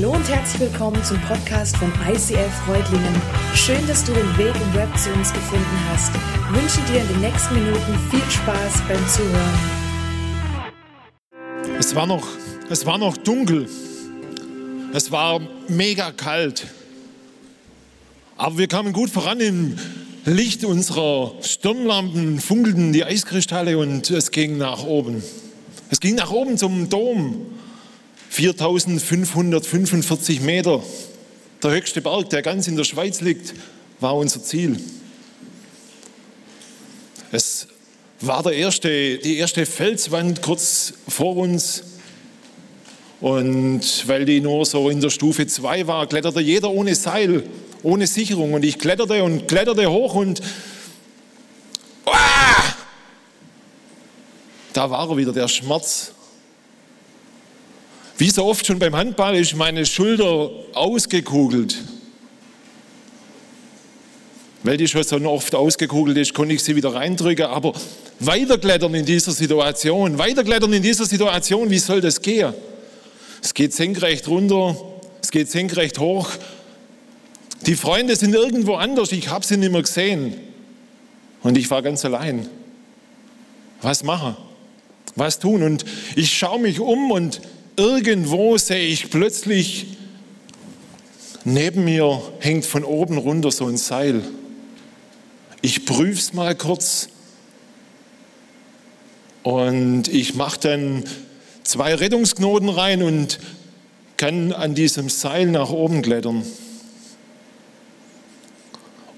Hallo und herzlich willkommen zum Podcast von ICF Freudlingen. Schön, dass du den Weg im Web zu uns gefunden hast. Ich wünsche dir in den nächsten Minuten viel Spaß beim Zuhören. Es war noch, es war noch dunkel. Es war mega kalt. Aber wir kamen gut voran im Licht unserer Stirnlampen, funkelten die Eiskristalle und es ging nach oben. Es ging nach oben zum Dom. 4545 Meter. Der höchste Berg, der ganz in der Schweiz liegt, war unser Ziel. Es war der erste, die erste Felswand kurz vor uns. Und weil die nur so in der Stufe 2 war, kletterte jeder ohne Seil, ohne Sicherung. Und ich kletterte und kletterte hoch und ah! da war er wieder, der Schmerz. Wie so oft schon beim Handball ist meine Schulter ausgekugelt. Weil die schon so oft ausgekugelt ist, konnte ich sie wieder reindrücken. Aber weiterklettern in dieser Situation, weiterklettern in dieser Situation, wie soll das gehen? Es geht senkrecht runter, es geht senkrecht hoch. Die Freunde sind irgendwo anders, ich habe sie nicht mehr gesehen. Und ich war ganz allein. Was machen? Was tun? Und ich schaue mich um und irgendwo sehe ich plötzlich, neben mir hängt von oben runter so ein Seil. Ich prüfe es mal kurz und ich mache dann zwei Rettungsknoten rein und kann an diesem Seil nach oben klettern.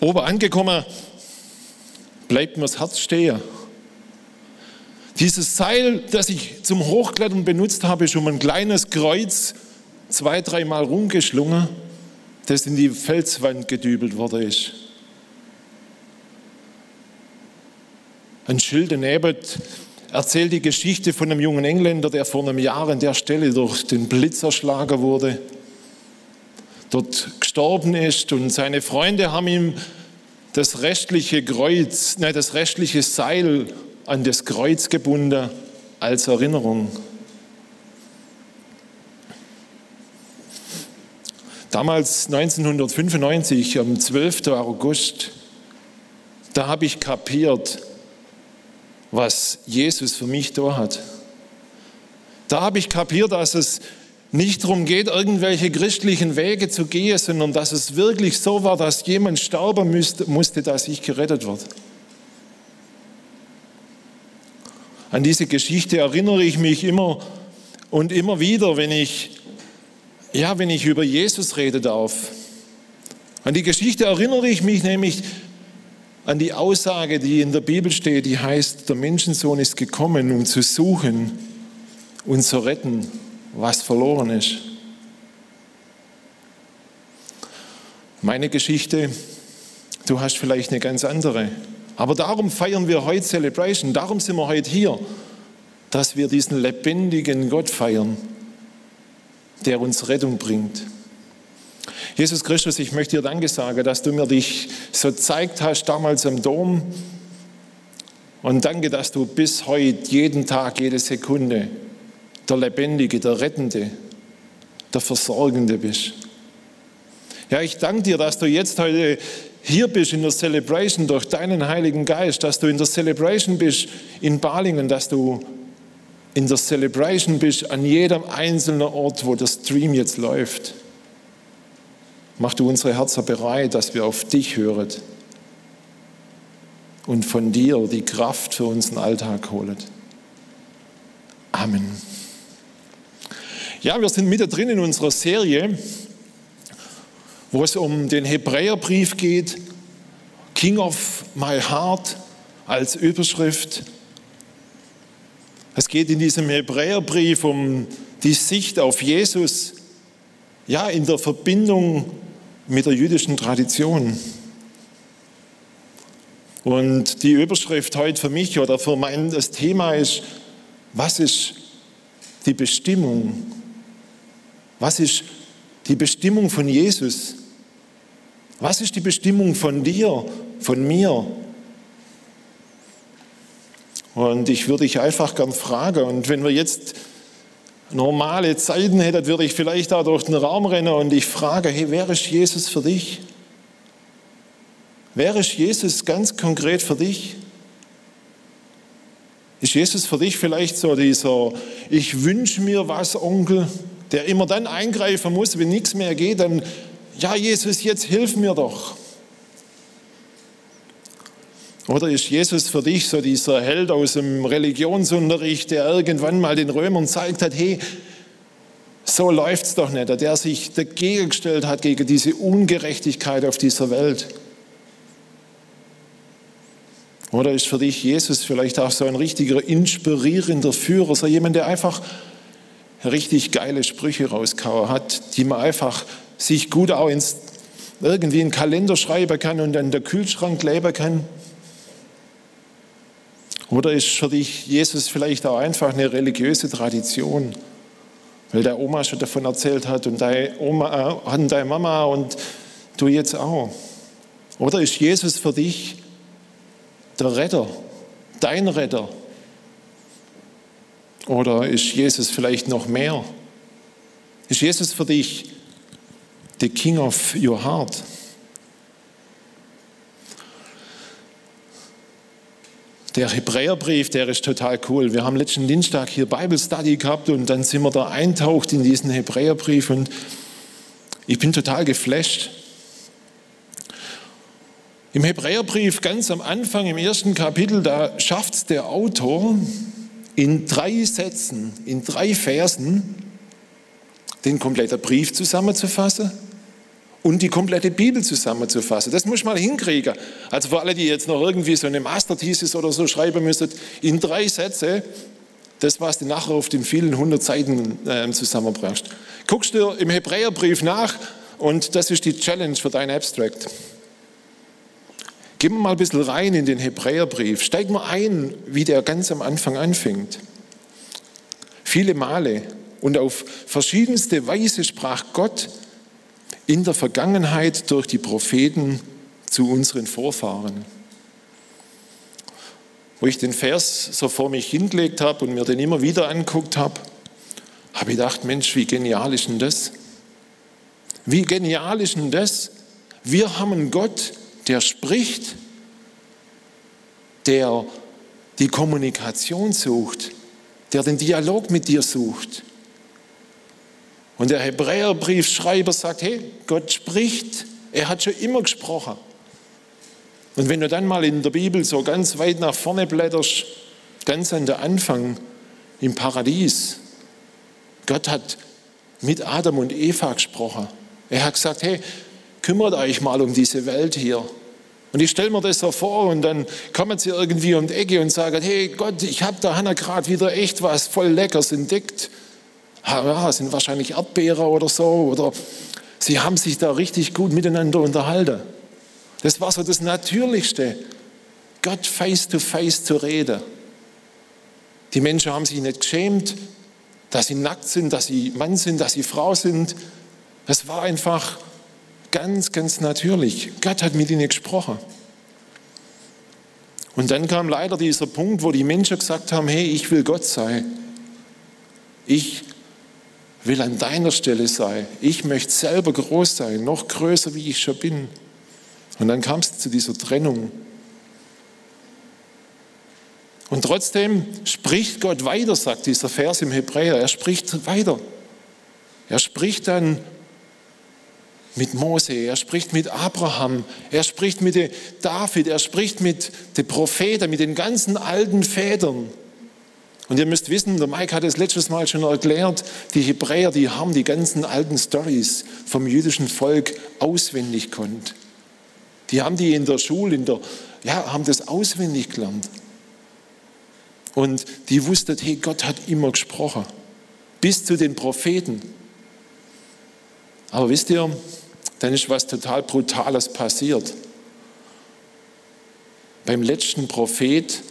Oben angekommen, bleibt mir das Herz stehen. Dieses Seil, das ich zum Hochklettern benutzt habe, ist um ein kleines Kreuz zwei, dreimal rumgeschlungen, das in die Felswand gedübelt worden ist. Ein Schild daneben erzählt die Geschichte von einem jungen Engländer, der vor einem Jahr an der Stelle durch den Blitz erschlagen wurde, dort gestorben ist und seine Freunde haben ihm das restliche Kreuz, nein, das restliche Seil an das Kreuz gebunden als Erinnerung. Damals 1995, am 12. August, da habe ich kapiert, was Jesus für mich da hat. Da habe ich kapiert, dass es nicht darum geht, irgendwelche christlichen Wege zu gehen, sondern dass es wirklich so war, dass jemand sterben musste, dass ich gerettet werde. An diese Geschichte erinnere ich mich immer und immer wieder, wenn ich, ja, wenn ich über Jesus reden darf. An die Geschichte erinnere ich mich nämlich an die Aussage, die in der Bibel steht, die heißt, der Menschensohn ist gekommen, um zu suchen und zu retten, was verloren ist. Meine Geschichte, du hast vielleicht eine ganz andere. Aber darum feiern wir heute Celebration, darum sind wir heute hier, dass wir diesen lebendigen Gott feiern, der uns Rettung bringt. Jesus Christus, ich möchte dir Danke sagen, dass du mir dich so zeigt hast damals am Dom. Und danke, dass du bis heute, jeden Tag, jede Sekunde der Lebendige, der Rettende, der Versorgende bist. Ja, ich danke dir, dass du jetzt heute hier bist in der Celebration durch deinen Heiligen Geist, dass du in der Celebration bist in Balingen, dass du in der Celebration bist an jedem einzelnen Ort, wo der Stream jetzt läuft. Mach du unsere Herzen bereit, dass wir auf dich hören und von dir die Kraft für unseren Alltag holen. Amen. Ja, wir sind mittendrin in unserer Serie wo es um den Hebräerbrief geht, King of My Heart als Überschrift. Es geht in diesem Hebräerbrief um die Sicht auf Jesus, ja, in der Verbindung mit der jüdischen Tradition. Und die Überschrift heute für mich oder für mein das Thema ist, was ist die Bestimmung? Was ist die Bestimmung von Jesus? Was ist die Bestimmung von dir, von mir? Und ich würde dich einfach gern fragen, und wenn wir jetzt normale Zeiten hättet, würde ich vielleicht da durch den Raum rennen und ich frage, hey, wer ist Jesus für dich? Wer ist Jesus ganz konkret für dich? Ist Jesus für dich vielleicht so dieser, ich wünsche mir was, Onkel, der immer dann eingreifen muss, wenn nichts mehr geht, dann, ja Jesus, jetzt hilf mir doch. Oder ist Jesus für dich so dieser Held aus dem Religionsunterricht, der irgendwann mal den Römern zeigt hat, hey, so läuft es doch nicht, der sich dagegen gestellt hat gegen diese Ungerechtigkeit auf dieser Welt? Oder ist für dich Jesus vielleicht auch so ein richtiger inspirierender Führer, so jemand, der einfach richtig geile Sprüche rauskauen hat, die man einfach sich gut auch ins, irgendwie in den Kalender schreiben kann und an der Kühlschrank kleben kann? Oder ist für dich Jesus vielleicht auch einfach eine religiöse Tradition, weil deine Oma schon davon erzählt hat und deine, Oma, äh, deine Mama und du jetzt auch? Oder ist Jesus für dich der Retter, dein Retter? Oder ist Jesus vielleicht noch mehr? Ist Jesus für dich the King of your heart? Der Hebräerbrief, der ist total cool. Wir haben letzten Dienstag hier Bible Study gehabt und dann sind wir da eintaucht in diesen Hebräerbrief und ich bin total geflasht. Im Hebräerbrief ganz am Anfang, im ersten Kapitel, da schafft es der Autor in drei Sätzen, in drei Versen, den kompletten Brief zusammenzufassen und die komplette Bibel zusammenzufassen. Das muss man hinkriegen. Also für alle, die jetzt noch irgendwie so eine Masterthesis oder so schreiben müssen, in drei Sätze, das, was du nachher auf den vielen hundert Seiten äh, zusammenbringst. Guckst du im Hebräerbrief nach und das ist die Challenge für dein Abstract. Gehen wir mal ein bisschen rein in den Hebräerbrief. Steig mal ein, wie der ganz am Anfang anfängt. Viele Male und auf verschiedenste Weise sprach Gott in der Vergangenheit durch die Propheten zu unseren Vorfahren. Wo ich den Vers so vor mich hingelegt habe und mir den immer wieder anguckt habe, habe ich gedacht, Mensch, wie genial ist denn das? Wie genial ist denn das? Wir haben einen Gott, der spricht, der die Kommunikation sucht, der den Dialog mit dir sucht. Und der Hebräerbriefschreiber sagt, hey, Gott spricht, er hat schon immer gesprochen. Und wenn du dann mal in der Bibel so ganz weit nach vorne blätterst, ganz an der Anfang im Paradies, Gott hat mit Adam und Eva gesprochen. Er hat gesagt, hey, kümmert euch mal um diese Welt hier. Und ich stelle mir das so vor und dann kommen sie irgendwie um die Ecke und sagen, hey Gott, ich habe da Hannah gerade wieder echt was voll Leckers entdeckt. Ja, sind wahrscheinlich Erdbeere oder so. Oder sie haben sich da richtig gut miteinander unterhalten. Das war so das Natürlichste, Gott face to face zu reden. Die Menschen haben sich nicht geschämt, dass sie nackt sind, dass sie Mann sind, dass sie Frau sind. Das war einfach Ganz, ganz natürlich. Gott hat mit ihnen gesprochen. Und dann kam leider dieser Punkt, wo die Menschen gesagt haben, hey, ich will Gott sein. Ich will an deiner Stelle sein. Ich möchte selber groß sein, noch größer, wie ich schon bin. Und dann kam es zu dieser Trennung. Und trotzdem spricht Gott weiter, sagt dieser Vers im Hebräer. Er spricht weiter. Er spricht dann mit Mose, er spricht mit Abraham, er spricht mit David, er spricht mit den Propheten, mit den ganzen alten Vätern. Und ihr müsst wissen, der Mike hat es letztes Mal schon erklärt, die Hebräer, die haben die ganzen alten Stories vom jüdischen Volk auswendig konnt. Die haben die in der Schule, in der, ja, haben das auswendig gelernt. Und die wussten, hey, Gott hat immer gesprochen. Bis zu den Propheten. Aber wisst ihr, dann ist was total Brutales passiert. Beim letzten Prophet,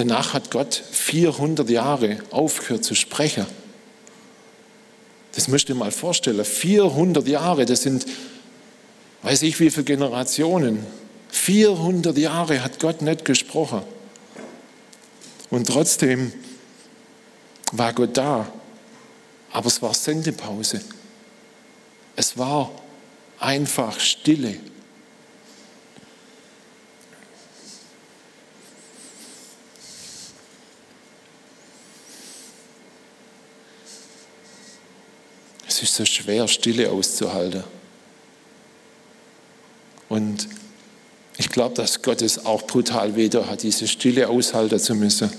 danach hat Gott 400 Jahre aufgehört zu sprechen. Das müsst ihr mal vorstellen. 400 Jahre, das sind, weiß ich wie viele Generationen. 400 Jahre hat Gott nicht gesprochen. Und trotzdem war Gott da. aber es war Sendepause. Es war einfach Stille. Es ist so schwer, Stille auszuhalten. Und ich glaube, dass Gott es auch brutal weder hat, diese Stille aushalten zu müssen.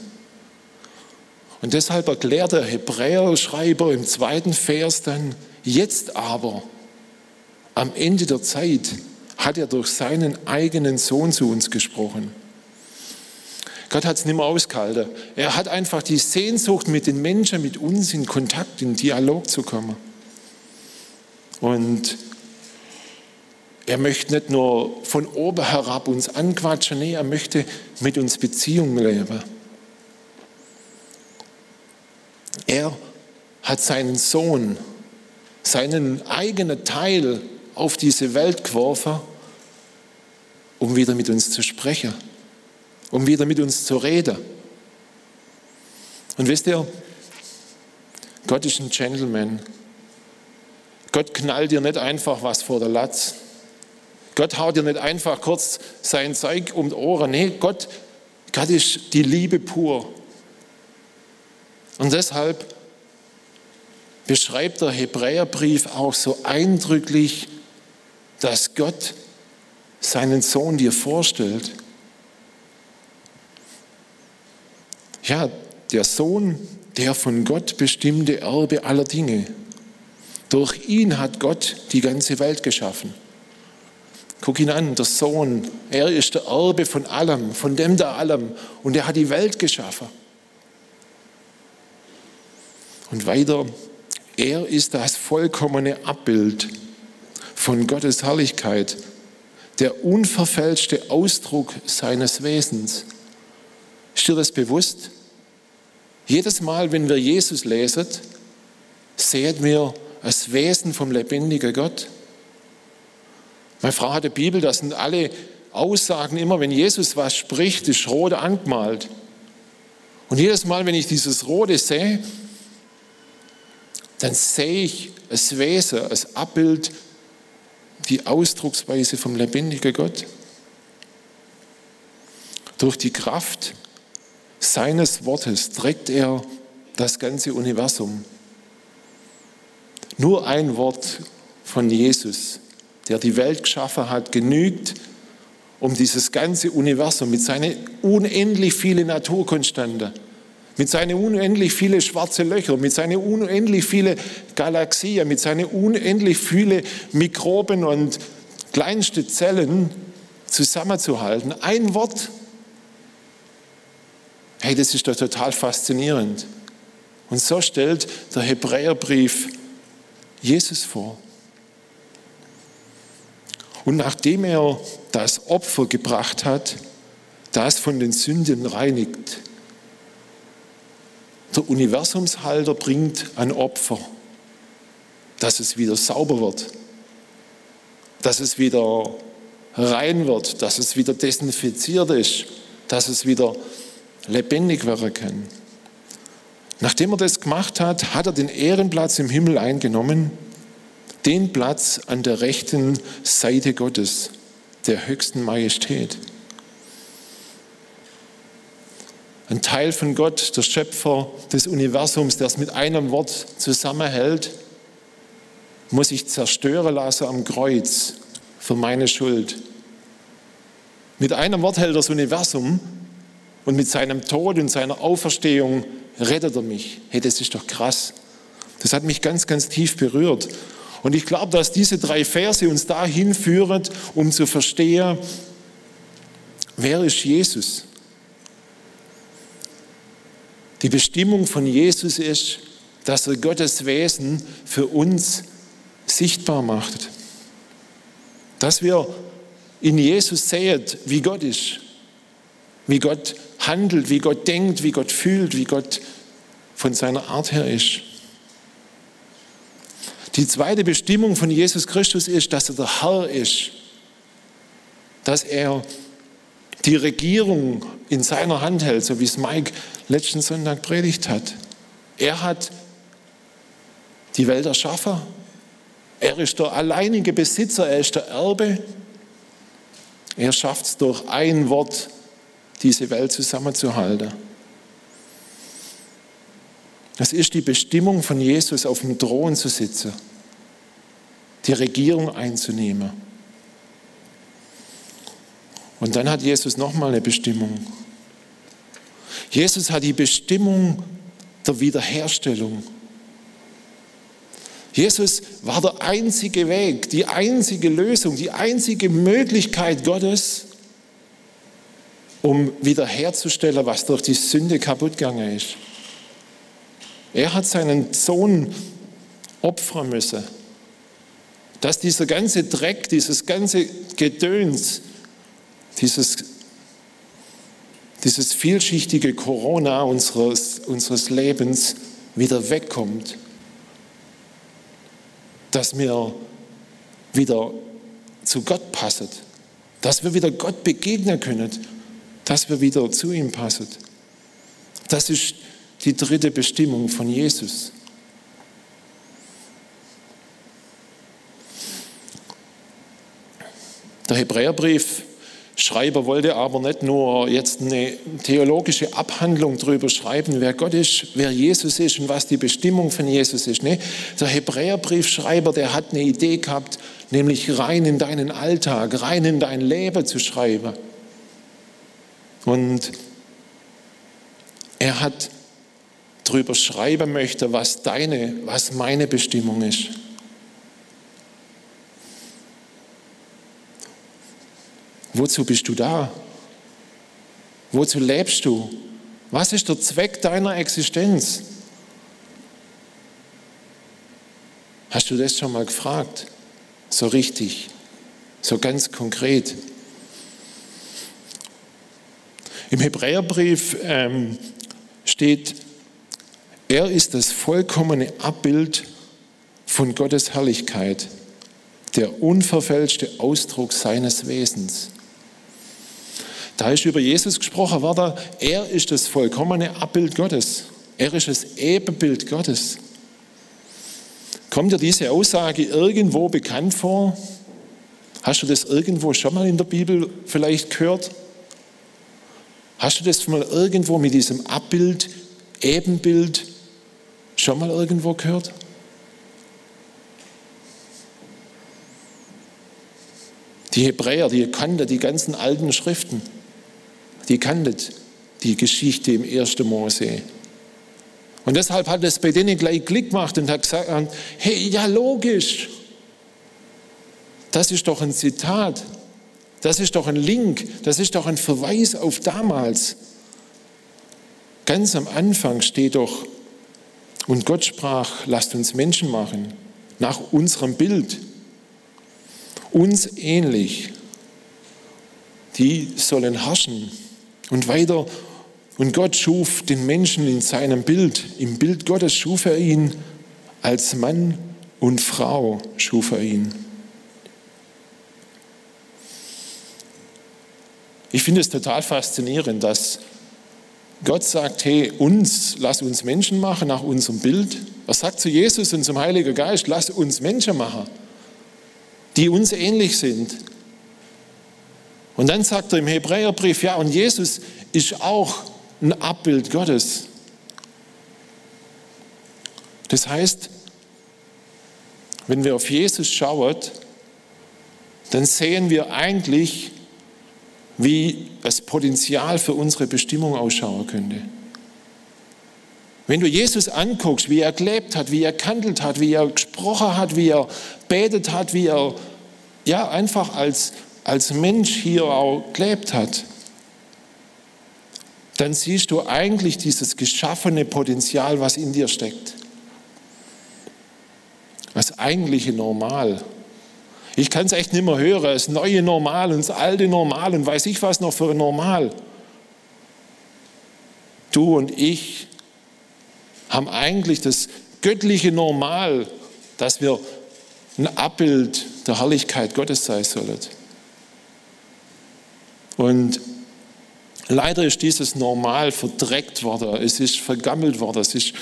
Und deshalb erklärt der Hebräer-Schreiber im zweiten Vers dann, jetzt aber, am Ende der Zeit, hat er durch seinen eigenen Sohn zu uns gesprochen. Gott hat es nicht mehr ausgehalten. Er hat einfach die Sehnsucht, mit den Menschen, mit uns in Kontakt, in Dialog zu kommen. Und er möchte nicht nur von oben herab uns anquatschen, nee, er möchte mit uns Beziehungen leben. Er hat seinen Sohn, seinen eigenen Teil auf diese Welt geworfen, um wieder mit uns zu sprechen, um wieder mit uns zu reden. Und wisst ihr, Gott ist ein Gentleman. Gott knallt dir nicht einfach was vor der Latz. Gott haut dir nicht einfach kurz sein Zeug um die Ohren. Nee, Gott, Gott ist die Liebe pur. Und deshalb beschreibt der Hebräerbrief auch so eindrücklich, dass Gott seinen Sohn dir vorstellt. Ja, der Sohn, der von Gott bestimmte Erbe aller Dinge. Durch ihn hat Gott die ganze Welt geschaffen. Guck ihn an, der Sohn, er ist der Erbe von allem, von dem der allem. Und er hat die Welt geschaffen. Und weiter, er ist das vollkommene Abbild von Gottes Herrlichkeit, der unverfälschte Ausdruck seines Wesens. Ist dir das bewusst? Jedes Mal, wenn wir Jesus lesen, sehen wir das Wesen vom lebendigen Gott. Meine Frau hat die Bibel, das sind alle Aussagen immer, wenn Jesus was spricht, ist rot angemalt. Und jedes Mal, wenn ich dieses Rote sehe, dann sehe ich das Wesen, das Abbild, die Ausdrucksweise vom lebendigen Gott. Durch die Kraft seines Wortes trägt er das ganze Universum. Nur ein Wort von Jesus, der die Welt geschaffen hat, genügt, um dieses ganze Universum mit seinen unendlich vielen Naturkonstanten mit seinen unendlich vielen schwarzen Löchern, mit seinen unendlich vielen Galaxien, mit seinen unendlich vielen Mikroben und kleinsten Zellen zusammenzuhalten. Ein Wort. Hey, das ist doch total faszinierend. Und so stellt der Hebräerbrief Jesus vor. Und nachdem er das Opfer gebracht hat, das von den Sünden reinigt, der Universumshalter bringt ein Opfer, dass es wieder sauber wird, dass es wieder rein wird, dass es wieder desinfiziert ist, dass es wieder lebendig werden kann. Nachdem er das gemacht hat, hat er den Ehrenplatz im Himmel eingenommen, den Platz an der rechten Seite Gottes, der höchsten Majestät. ein Teil von Gott, der Schöpfer des Universums, der es mit einem Wort zusammenhält, muss ich zerstören lassen am Kreuz für meine Schuld. Mit einem Wort hält das Universum und mit seinem Tod und seiner Auferstehung rettet er mich. Hey, das ist doch krass. Das hat mich ganz, ganz tief berührt. Und ich glaube, dass diese drei Verse uns dahin führen, um zu verstehen, wer ist Jesus? Die Bestimmung von Jesus ist, dass er Gottes Wesen für uns sichtbar macht. Dass wir in Jesus sehen, wie Gott ist, wie Gott handelt, wie Gott denkt, wie Gott fühlt, wie Gott von seiner Art her ist. Die zweite Bestimmung von Jesus Christus ist, dass er der Herr ist, dass er die Regierung in seiner Hand hält, so wie es Mike letzten Sonntag predigt hat. Er hat die Welt erschaffen. Er ist der alleinige Besitzer, er ist der Erbe. Er schafft es durch ein Wort, diese Welt zusammenzuhalten. Das ist die Bestimmung von Jesus, auf dem Thron zu sitzen, die Regierung einzunehmen. Und dann hat Jesus nochmal eine Bestimmung. Jesus hat die Bestimmung der Wiederherstellung. Jesus war der einzige Weg, die einzige Lösung, die einzige Möglichkeit Gottes, um wiederherzustellen, was durch die Sünde kaputt gegangen ist. Er hat seinen Sohn opfern müssen, dass dieser ganze Dreck, dieses ganze Gedöns, dieses, dieses vielschichtige Corona unseres, unseres Lebens wieder wegkommt dass wir wieder zu Gott passen, dass wir wieder Gott begegnen können, dass wir wieder zu ihm passen. Das ist die dritte Bestimmung von Jesus. Der Hebräerbrief Schreiber wollte aber nicht nur jetzt eine theologische Abhandlung darüber schreiben, wer Gott ist, wer Jesus ist und was die Bestimmung von Jesus ist. Nee, der Hebräerbriefschreiber, der hat eine Idee gehabt, nämlich rein in deinen Alltag, rein in dein Leben zu schreiben. Und er hat darüber schreiben möchte, was deine, was meine Bestimmung ist. Wozu bist du da? Wozu lebst du? Was ist der Zweck deiner Existenz? Hast du das schon mal gefragt? So richtig, so ganz konkret. Im Hebräerbrief ähm, steht, er ist das vollkommene Abbild von Gottes Herrlichkeit, der unverfälschte Ausdruck seines Wesens. Da ist über Jesus gesprochen worden, er ist das vollkommene Abbild Gottes. Er ist das Ebenbild Gottes. Kommt dir diese Aussage irgendwo bekannt vor? Hast du das irgendwo schon mal in der Bibel vielleicht gehört? Hast du das mal irgendwo mit diesem Abbild, Ebenbild schon mal irgendwo gehört? Die Hebräer, die kannten die ganzen alten Schriften die kannten die Geschichte im 1. Mose. Und deshalb hat es bei denen gleich Klick gemacht und hat gesagt, hey, ja logisch, das ist doch ein Zitat, das ist doch ein Link, das ist doch ein Verweis auf damals. Ganz am Anfang steht doch, und Gott sprach, lasst uns Menschen machen, nach unserem Bild, uns ähnlich. Die sollen herrschen und weiter, und Gott schuf den Menschen in seinem Bild. Im Bild Gottes schuf er ihn, als Mann und Frau schuf er ihn. Ich finde es total faszinierend, dass Gott sagt, hey, uns, lass uns Menschen machen nach unserem Bild. Er sagt zu Jesus und zum Heiligen Geist, lass uns Menschen machen, die uns ähnlich sind. Und dann sagt er im Hebräerbrief, ja, und Jesus ist auch ein Abbild Gottes. Das heißt, wenn wir auf Jesus schauen, dann sehen wir eigentlich, wie das Potenzial für unsere Bestimmung ausschauen könnte. Wenn du Jesus anguckst, wie er gelebt hat, wie er gehandelt hat, wie er gesprochen hat, wie er betet hat, wie er ja einfach als als Mensch hier auch gelebt hat, dann siehst du eigentlich dieses geschaffene Potenzial, was in dir steckt. Das eigentliche Normal. Ich kann es echt nicht mehr hören, das neue Normal und das alte Normal und weiß ich was noch für Normal. Du und ich haben eigentlich das göttliche Normal, dass wir ein Abbild der Herrlichkeit Gottes sein sollen. Und leider ist dieses Normal verdreckt worden, es ist vergammelt worden, es ist,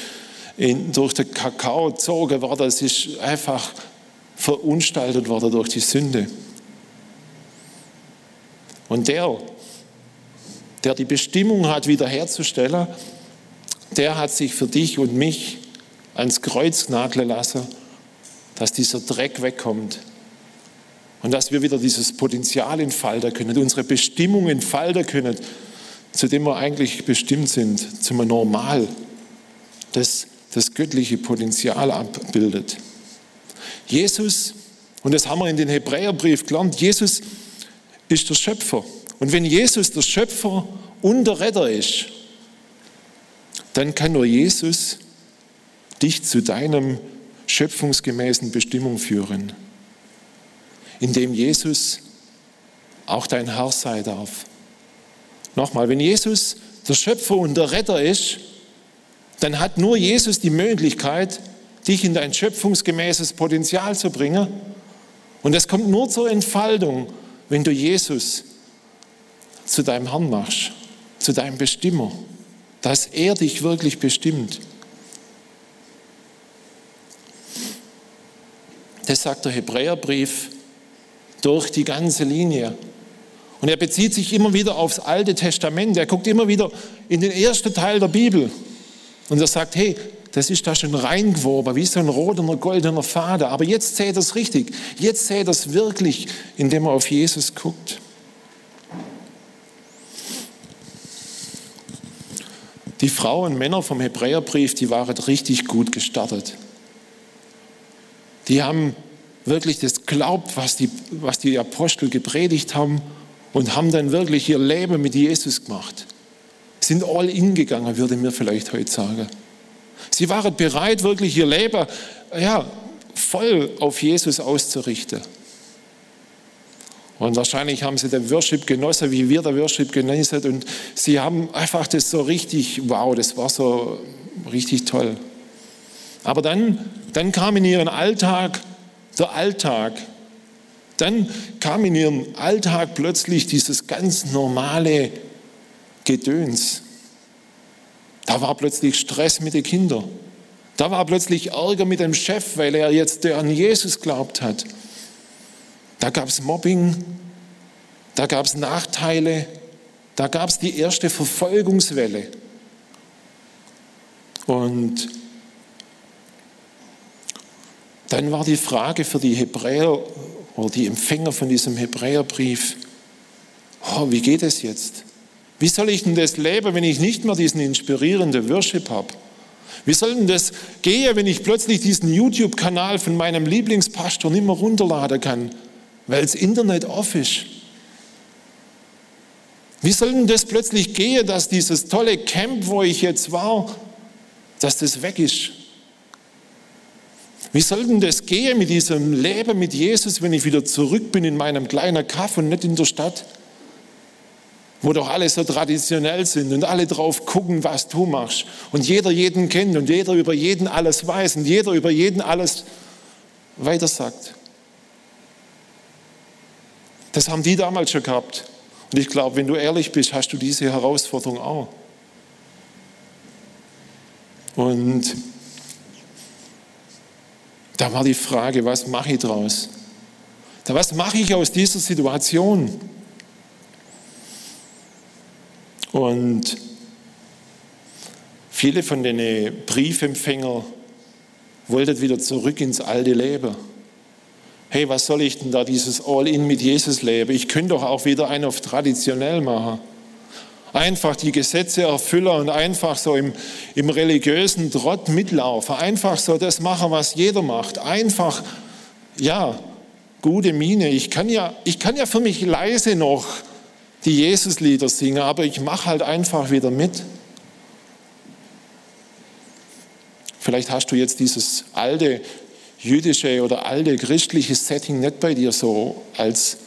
in, durch den Kakao gezogen worden. Es ist einfach verunstaltet worden durch die Sünde. Und der, der die Bestimmung hat, wiederherzustellen, der hat sich für dich und mich ans Kreuz nageln lassen, dass dieser Dreck wegkommt und dass wir wieder dieses Potenzial entfalten können, unsere Bestimmung entfalten können, zu dem wir eigentlich bestimmt sind, zum Normal, das das göttliche Potenzial abbildet. Jesus, und das haben wir in den Hebräerbrief gelernt, Jesus ist der Schöpfer. Und wenn Jesus der Schöpfer und der Retter ist, dann kann nur Jesus dich zu deinem schöpfungsgemäßen Bestimmung führen, indem Jesus auch dein Herr sein darf. Nochmal, wenn Jesus der Schöpfer und der Retter ist, dann hat nur Jesus die Möglichkeit, dich in dein schöpfungsgemäßes Potenzial zu bringen. Und das kommt nur zur Entfaltung, wenn du Jesus zu deinem Herrn machst, zu deinem Bestimmer, dass er dich wirklich bestimmt. Das sagt der Hebräerbrief durch die ganze Linie. Und er bezieht sich immer wieder aufs Alte Testament. Er guckt immer wieder in den ersten Teil der Bibel. Und er sagt, hey, das ist da schon reingeworben, wie so ein roter, goldener Faden. Aber jetzt seht das richtig. Jetzt seht das wirklich, indem er auf Jesus guckt. Die Frauen und Männer vom Hebräerbrief, die waren richtig gut gestartet. Die haben wirklich das glaubt, was die, was die Apostel gepredigt haben und haben dann wirklich ihr Leben mit Jesus gemacht. Sind all in gegangen, würde mir vielleicht heute sagen. Sie waren bereit, wirklich ihr Leben ja, voll auf Jesus auszurichten. Und wahrscheinlich haben sie den Worship genossen, wie wir den Worship genießen. Und sie haben einfach das so richtig, wow, das war so richtig toll. Aber dann, dann kam in ihren Alltag der Alltag. Dann kam in ihren Alltag plötzlich dieses ganz normale Gedöns. Da war plötzlich Stress mit den Kindern. Da war plötzlich Ärger mit dem Chef, weil er jetzt an Jesus glaubt hat. Da gab es Mobbing, da gab es Nachteile, da gab es die erste Verfolgungswelle. Und dann war die Frage für die Hebräer oder die Empfänger von diesem Hebräerbrief, oh, wie geht es jetzt? Wie soll ich denn das leben, wenn ich nicht mehr diesen inspirierenden Worship habe? Wie soll denn das gehen, wenn ich plötzlich diesen YouTube-Kanal von meinem Lieblingspastor nicht mehr runterladen kann, weil das Internet off ist? Wie soll denn das plötzlich gehen, dass dieses tolle Camp, wo ich jetzt war, dass das weg ist? Wie soll denn das gehen mit diesem Leben mit Jesus, wenn ich wieder zurück bin in meinem kleinen Kaff und nicht in der Stadt? Wo doch alle so traditionell sind und alle drauf gucken, was du machst. Und jeder jeden kennt und jeder über jeden alles weiß und jeder über jeden alles weiter sagt. Das haben die damals schon gehabt. Und ich glaube, wenn du ehrlich bist, hast du diese Herausforderung auch. Und da war die Frage, was mache ich draus? Da, was mache ich aus dieser Situation? Und viele von den Briefempfängern wollten wieder zurück ins alte Leben. Hey, was soll ich denn da dieses All-In mit Jesus leben? Ich könnte doch auch wieder einen auf traditionell machen. Einfach die Gesetze erfüllen und einfach so im, im religiösen Trott mitlaufen. Einfach so das machen, was jeder macht. Einfach, ja, gute Miene. Ich kann ja, ich kann ja für mich leise noch die Jesuslieder singen, aber ich mache halt einfach wieder mit. Vielleicht hast du jetzt dieses alte jüdische oder alte christliche Setting nicht bei dir so als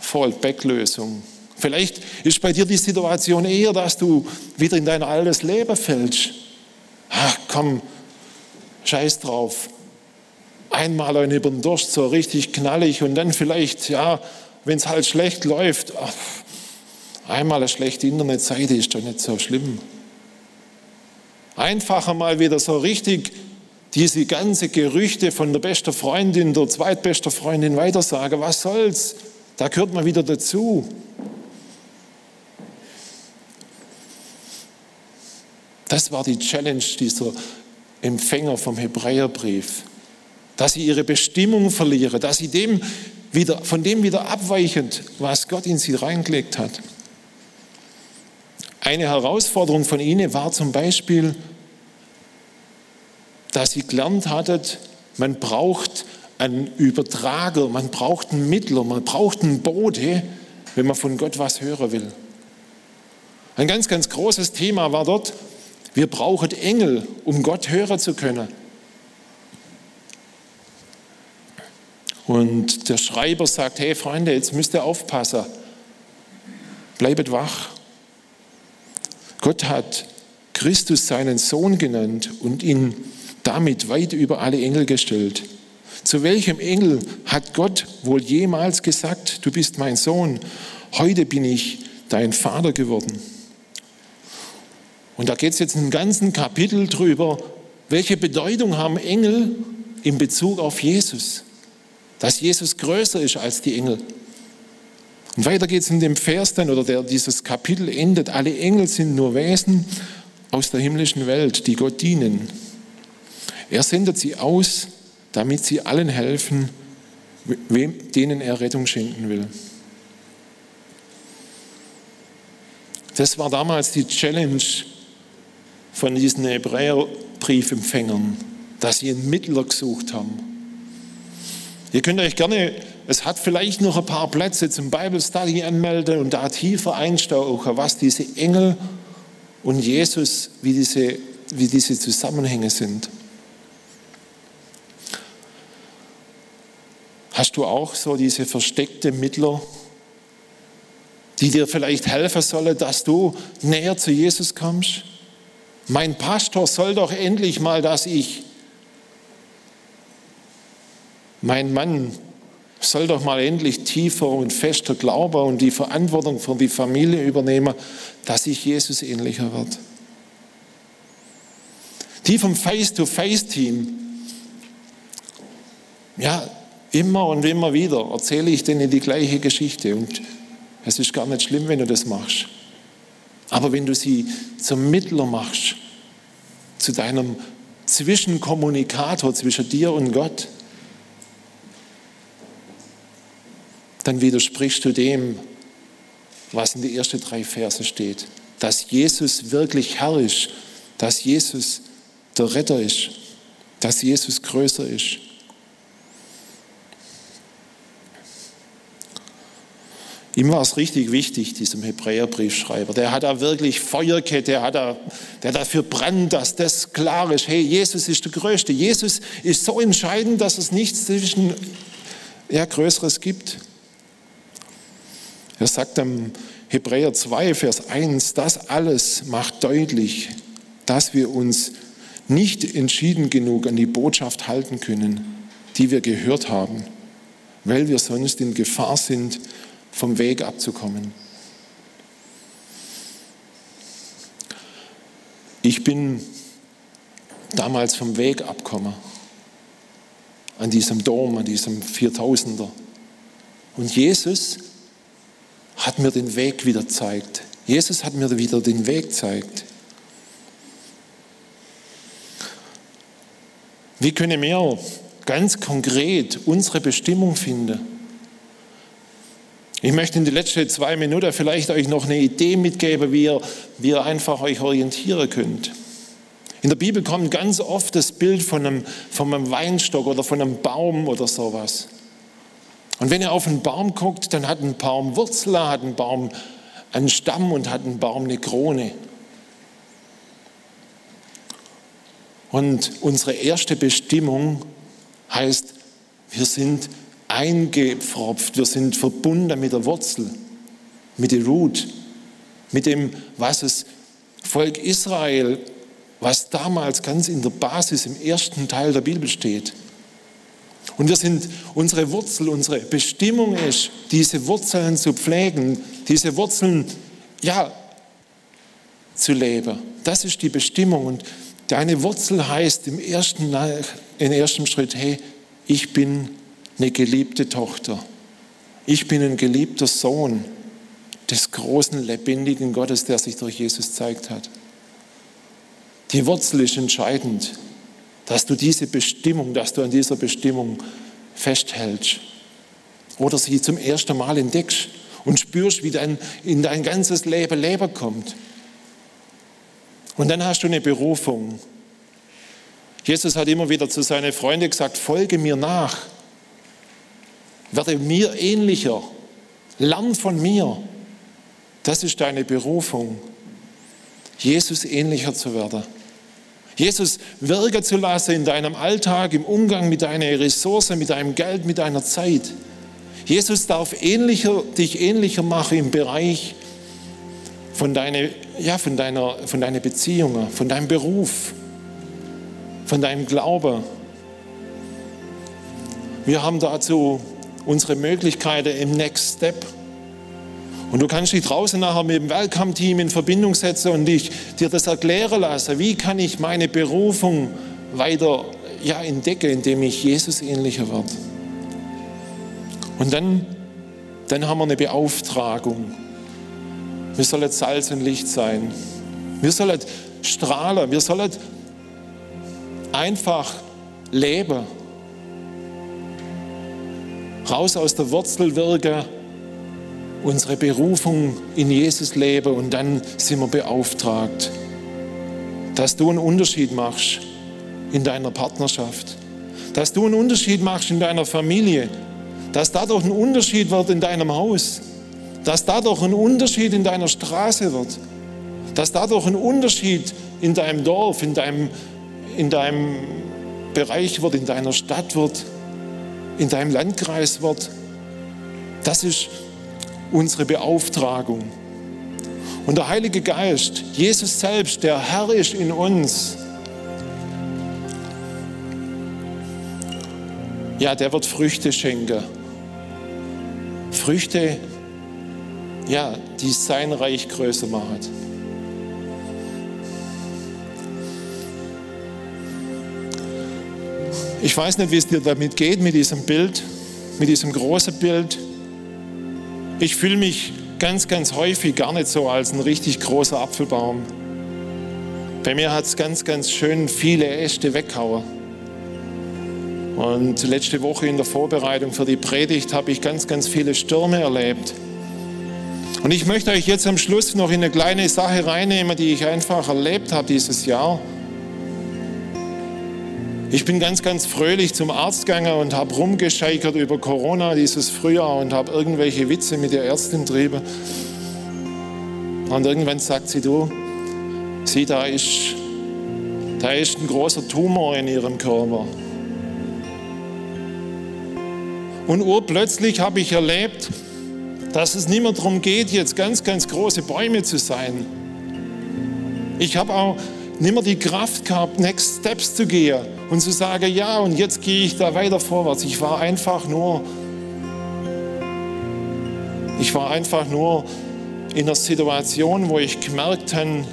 Fallback-Lösung. Vielleicht ist bei dir die Situation eher, dass du wieder in dein altes Leben fällst. Ach komm, scheiß drauf. Einmal ein über den Durst so richtig knallig und dann vielleicht, ja, wenn es halt schlecht läuft, ach, Einmal eine schlechte Internetseite ist doch nicht so schlimm. Einfacher mal wieder so richtig diese ganze Gerüchte von der besten Freundin, der zweitbesten Freundin weitersagen. Was soll's? Da gehört man wieder dazu. Das war die Challenge dieser Empfänger vom Hebräerbrief, dass sie ihre Bestimmung verlieren, dass sie dem wieder, von dem wieder abweichend, was Gott in sie reingelegt hat. Eine Herausforderung von ihnen war zum Beispiel, dass sie gelernt hattet, man braucht einen Übertrager, man braucht einen Mittler, man braucht einen Bote, wenn man von Gott was hören will. Ein ganz, ganz großes Thema war dort, wir brauchen Engel, um Gott hören zu können. Und der Schreiber sagt, hey Freunde, jetzt müsst ihr aufpassen. Bleibet wach. Gott hat Christus seinen Sohn genannt und ihn damit weit über alle Engel gestellt. Zu welchem Engel hat Gott wohl jemals gesagt, du bist mein Sohn, heute bin ich dein Vater geworden? Und da geht es jetzt im ganzen Kapitel drüber, welche Bedeutung haben Engel in Bezug auf Jesus? Dass Jesus größer ist als die Engel. Und weiter geht es in dem Vers dann, oder der, dieses Kapitel endet, alle Engel sind nur Wesen aus der himmlischen Welt, die Gott dienen. Er sendet sie aus, damit sie allen helfen, wem, denen er Rettung schenken will. Das war damals die Challenge von diesen Hebräerbriefempfängern, dass sie einen Mittler gesucht haben. Ihr könnt euch gerne, es hat vielleicht noch ein paar Plätze zum Bible Study anmelden und da tiefer einstauchen, was diese Engel und Jesus, wie diese, wie diese Zusammenhänge sind. Hast du auch so diese versteckte Mittler, die dir vielleicht helfen sollen, dass du näher zu Jesus kommst? Mein Pastor soll doch endlich mal, dass ich, mein Mann soll doch mal endlich tiefer und fester glauben und die Verantwortung für die Familie übernehmen, dass ich Jesus ähnlicher wird. Die vom Face-to-Face-Team, ja, immer und immer wieder erzähle ich denen die gleiche Geschichte und es ist gar nicht schlimm, wenn du das machst. Aber wenn du sie zum Mittler machst, zu deinem Zwischenkommunikator zwischen dir und Gott, dann widersprichst du dem, was in den ersten drei Verse steht. Dass Jesus wirklich Herr ist, dass Jesus der Retter ist, dass Jesus größer ist. Ihm war es richtig wichtig, diesem Hebräerbriefschreiber. Der hat da wirklich Feuerkette, der hat da, der dafür brennt, dass das klar ist. Hey, Jesus ist der Größte. Jesus ist so entscheidend, dass es nichts zwischen ja, Größeres gibt. Er sagt am Hebräer 2, Vers 1, das alles macht deutlich, dass wir uns nicht entschieden genug an die Botschaft halten können, die wir gehört haben, weil wir sonst in Gefahr sind, vom Weg abzukommen. Ich bin damals vom Weg abgekommen, an diesem Dom, an diesem 4000er. Und Jesus hat mir den Weg wieder gezeigt. Jesus hat mir wieder den Weg gezeigt. Wie können wir ganz konkret unsere Bestimmung finden? Ich möchte in den letzten zwei Minuten vielleicht euch noch eine Idee mitgeben, wie ihr, wie ihr einfach euch orientieren könnt. In der Bibel kommt ganz oft das Bild von einem, von einem Weinstock oder von einem Baum oder sowas. Und wenn ihr auf einen Baum guckt, dann hat ein Baum Wurzeln, hat ein Baum einen Stamm und hat ein Baum eine Krone. Und unsere erste Bestimmung heißt, wir sind eingepfropft, wir sind verbunden mit der Wurzel, mit der Root, mit dem, was das Volk Israel, was damals ganz in der Basis im ersten Teil der Bibel steht. Und wir sind, unsere Wurzel, unsere Bestimmung ist, diese Wurzeln zu pflegen, diese Wurzeln, ja, zu leben. Das ist die Bestimmung. Und deine Wurzel heißt im ersten, im ersten Schritt, hey, ich bin eine geliebte Tochter. Ich bin ein geliebter Sohn des großen, lebendigen Gottes, der sich durch Jesus zeigt hat. Die Wurzel ist entscheidend, dass du diese Bestimmung, dass du an dieser Bestimmung festhältst oder sie zum ersten Mal entdeckst und spürst, wie dein, in dein ganzes Leben Leben kommt. Und dann hast du eine Berufung. Jesus hat immer wieder zu seinen Freunden gesagt, folge mir nach, werde mir ähnlicher, lern von mir. Das ist deine Berufung, Jesus ähnlicher zu werden. Jesus wirken zu lassen in deinem Alltag, im Umgang mit deiner Ressource, mit deinem Geld, mit deiner Zeit. Jesus darf ähnlicher, dich ähnlicher machen im Bereich von, deine, ja, von, deiner, von deinen Beziehungen, von deinem Beruf, von deinem Glaube. Wir haben dazu unsere Möglichkeiten im Next Step. Und du kannst dich draußen nachher mit dem Welcome-Team in Verbindung setzen und dich, dir das erklären lassen. Wie kann ich meine Berufung weiter ja, entdecken, indem ich Jesus ähnlicher werde? Und dann, dann haben wir eine Beauftragung. Wir sollen Salz und Licht sein. Wir sollen strahlen. Wir sollen einfach leben. Raus aus der Wurzel wirken unsere Berufung in Jesus leben und dann sind wir beauftragt, dass du einen Unterschied machst in deiner Partnerschaft, dass du einen Unterschied machst in deiner Familie, dass dadurch ein Unterschied wird in deinem Haus, dass dadurch ein Unterschied in deiner Straße wird, dass dadurch ein Unterschied in deinem Dorf, in deinem, in deinem Bereich wird, in deiner Stadt wird, in deinem Landkreis wird. Das ist unsere Beauftragung. Und der Heilige Geist, Jesus selbst, der Herr ist in uns, ja, der wird Früchte schenken. Früchte, ja, die sein Reich größer machen. Ich weiß nicht, wie es dir damit geht, mit diesem Bild, mit diesem großen Bild. Ich fühle mich ganz, ganz häufig gar nicht so als ein richtig großer Apfelbaum. Bei mir hat es ganz, ganz schön viele Äste weggehauen. Und letzte Woche in der Vorbereitung für die Predigt habe ich ganz, ganz viele Stürme erlebt. Und ich möchte euch jetzt am Schluss noch in eine kleine Sache reinnehmen, die ich einfach erlebt habe dieses Jahr. Ich bin ganz, ganz fröhlich zum Arzt gegangen und habe rumgescheikert über Corona dieses Frühjahr und habe irgendwelche Witze mit der Ärztin trieben. Und irgendwann sagt sie, du, sieh, da ist, da ist ein großer Tumor in ihrem Körper. Und urplötzlich habe ich erlebt, dass es nicht mehr darum geht, jetzt ganz, ganz große Bäume zu sein. Ich habe auch nicht mehr die Kraft gehabt, Next Steps zu gehen und zu sagen, ja, und jetzt gehe ich da weiter vorwärts. Ich war einfach nur, ich war einfach nur in einer Situation, wo ich gemerkt habe,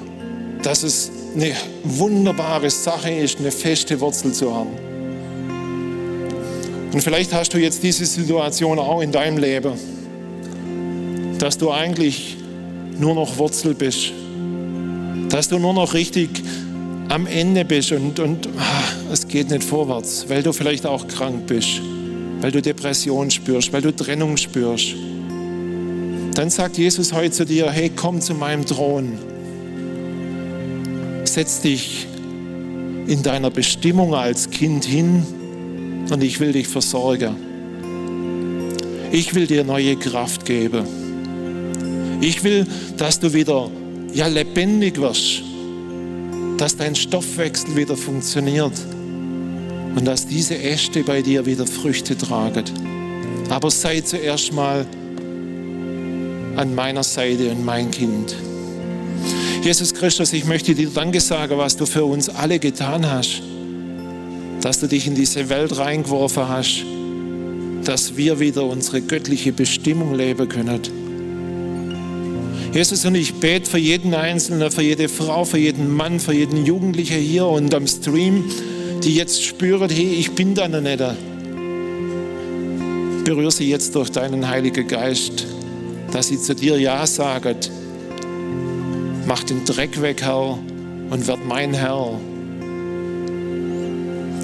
dass es eine wunderbare Sache ist, eine feste Wurzel zu haben. Und vielleicht hast du jetzt diese Situation auch in deinem Leben, dass du eigentlich nur noch Wurzel bist, dass du nur noch richtig am Ende bist und, und ach, es geht nicht vorwärts, weil du vielleicht auch krank bist, weil du Depression spürst, weil du Trennung spürst, dann sagt Jesus heute zu dir, hey, komm zu meinem Thron. Setz dich in deiner Bestimmung als Kind hin und ich will dich versorgen. Ich will dir neue Kraft geben. Ich will, dass du wieder ja, lebendig wirst dass dein Stoffwechsel wieder funktioniert und dass diese Äste bei dir wieder Früchte tragen. Aber sei zuerst mal an meiner Seite und mein Kind. Jesus Christus, ich möchte dir Danke sagen, was du für uns alle getan hast, dass du dich in diese Welt reingeworfen hast, dass wir wieder unsere göttliche Bestimmung leben können. Jesus, und ich bete für jeden Einzelnen, für jede Frau, für jeden Mann, für jeden Jugendlichen hier und am Stream, die jetzt spüren, hey, ich bin da noch nicht. Berühre sie jetzt durch deinen Heiligen Geist, dass sie zu dir Ja sagen. Mach den Dreck weg, Herr, und werd mein Herr.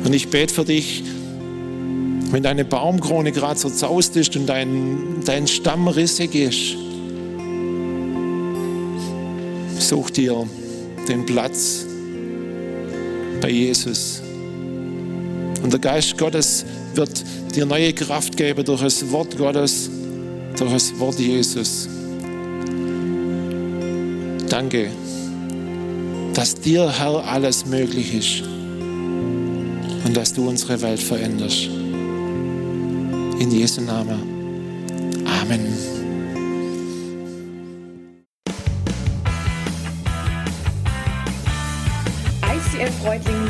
Und ich bete für dich, wenn deine Baumkrone gerade so zaust ist und dein, dein Stamm rissig ist, such dir den Platz bei Jesus. Und der Geist Gottes wird dir neue Kraft geben durch das Wort Gottes, durch das Wort Jesus. Danke, dass dir, Herr, alles möglich ist und dass du unsere Welt veränderst. In Jesu Namen.